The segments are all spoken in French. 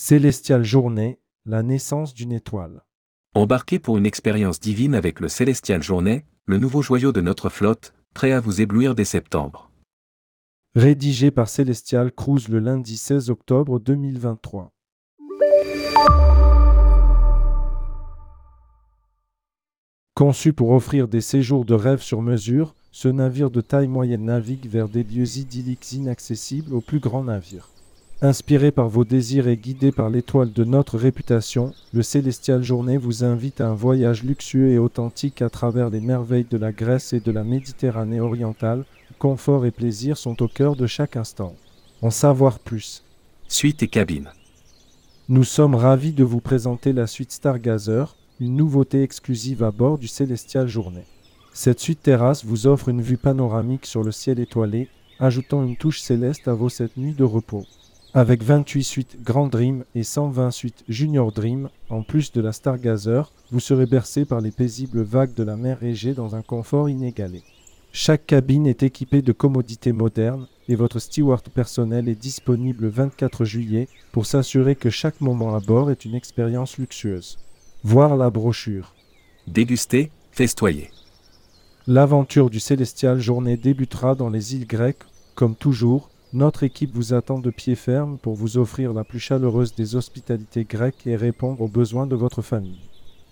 Célestiale journée, la naissance d'une étoile. Embarquez pour une expérience divine avec le Célestial Journée, le nouveau joyau de notre flotte, prêt à vous éblouir dès septembre. Rédigé par Célestial Cruise le lundi 16 octobre 2023. Conçu pour offrir des séjours de rêve sur mesure, ce navire de taille moyenne navigue vers des lieux idylliques inaccessibles aux plus grands navires. Inspiré par vos désirs et guidé par l'étoile de notre réputation, le Célestial Journée vous invite à un voyage luxueux et authentique à travers les merveilles de la Grèce et de la Méditerranée orientale, où confort et plaisir sont au cœur de chaque instant. En savoir plus. Suite et cabine. Nous sommes ravis de vous présenter la suite Stargazer, une nouveauté exclusive à bord du Célestial Journée. Cette suite terrasse vous offre une vue panoramique sur le ciel étoilé, ajoutant une touche céleste à vos sept nuits de repos. Avec 28 suites Grand Dream et 120 suites Junior Dream, en plus de la Stargazer, vous serez bercé par les paisibles vagues de la mer Égée dans un confort inégalé. Chaque cabine est équipée de commodités modernes et votre steward personnel est disponible le 24 juillet pour s'assurer que chaque moment à bord est une expérience luxueuse. Voir la brochure. Déguster, festoyer. L'aventure du Célestial Journée débutera dans les îles grecques, comme toujours, notre équipe vous attend de pied ferme pour vous offrir la plus chaleureuse des hospitalités grecques et répondre aux besoins de votre famille.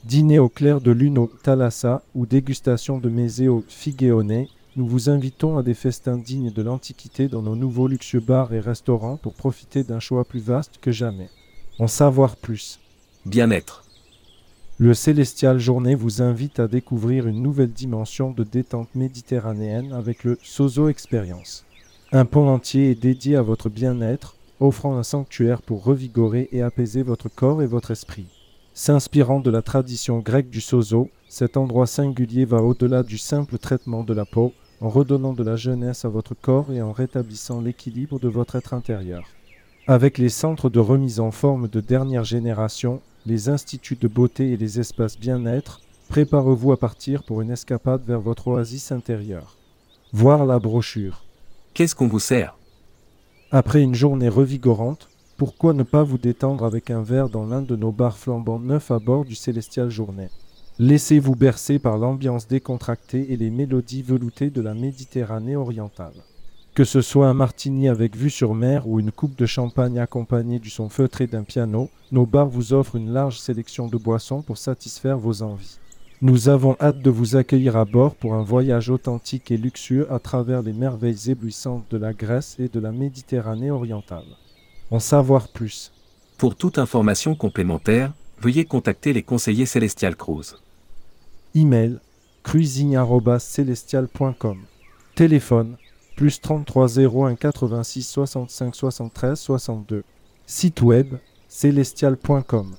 Dîner au clair de lune au Thalassa ou dégustation de mésé au Figéoné, nous vous invitons à des festins dignes de l'Antiquité dans nos nouveaux luxueux bars et restaurants pour profiter d'un choix plus vaste que jamais. En savoir plus. Bien-être. Le Célestial Journée vous invite à découvrir une nouvelle dimension de détente méditerranéenne avec le Sozo Experience. Un pont entier est dédié à votre bien-être, offrant un sanctuaire pour revigorer et apaiser votre corps et votre esprit. S'inspirant de la tradition grecque du sozo, cet endroit singulier va au-delà du simple traitement de la peau, en redonnant de la jeunesse à votre corps et en rétablissant l'équilibre de votre être intérieur. Avec les centres de remise en forme de dernière génération, les instituts de beauté et les espaces bien-être, préparez-vous à partir pour une escapade vers votre oasis intérieure. Voir la brochure. Qu'est-ce qu'on vous sert? Après une journée revigorante, pourquoi ne pas vous détendre avec un verre dans l'un de nos bars flambants neufs à bord du Célestial Journée? Laissez-vous bercer par l'ambiance décontractée et les mélodies veloutées de la Méditerranée orientale. Que ce soit un martini avec vue sur mer ou une coupe de champagne accompagnée du son feutré d'un piano, nos bars vous offrent une large sélection de boissons pour satisfaire vos envies. Nous avons hâte de vous accueillir à bord pour un voyage authentique et luxueux à travers les merveilles éblouissantes de la Grèce et de la Méditerranée orientale. En savoir plus. Pour toute information complémentaire, veuillez contacter les conseillers Célestial Cruise. Email cruising.celestial.com Téléphone plus 33 01 86 65 73 62 Site web celestial.com